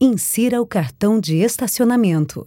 Insira o cartão de estacionamento.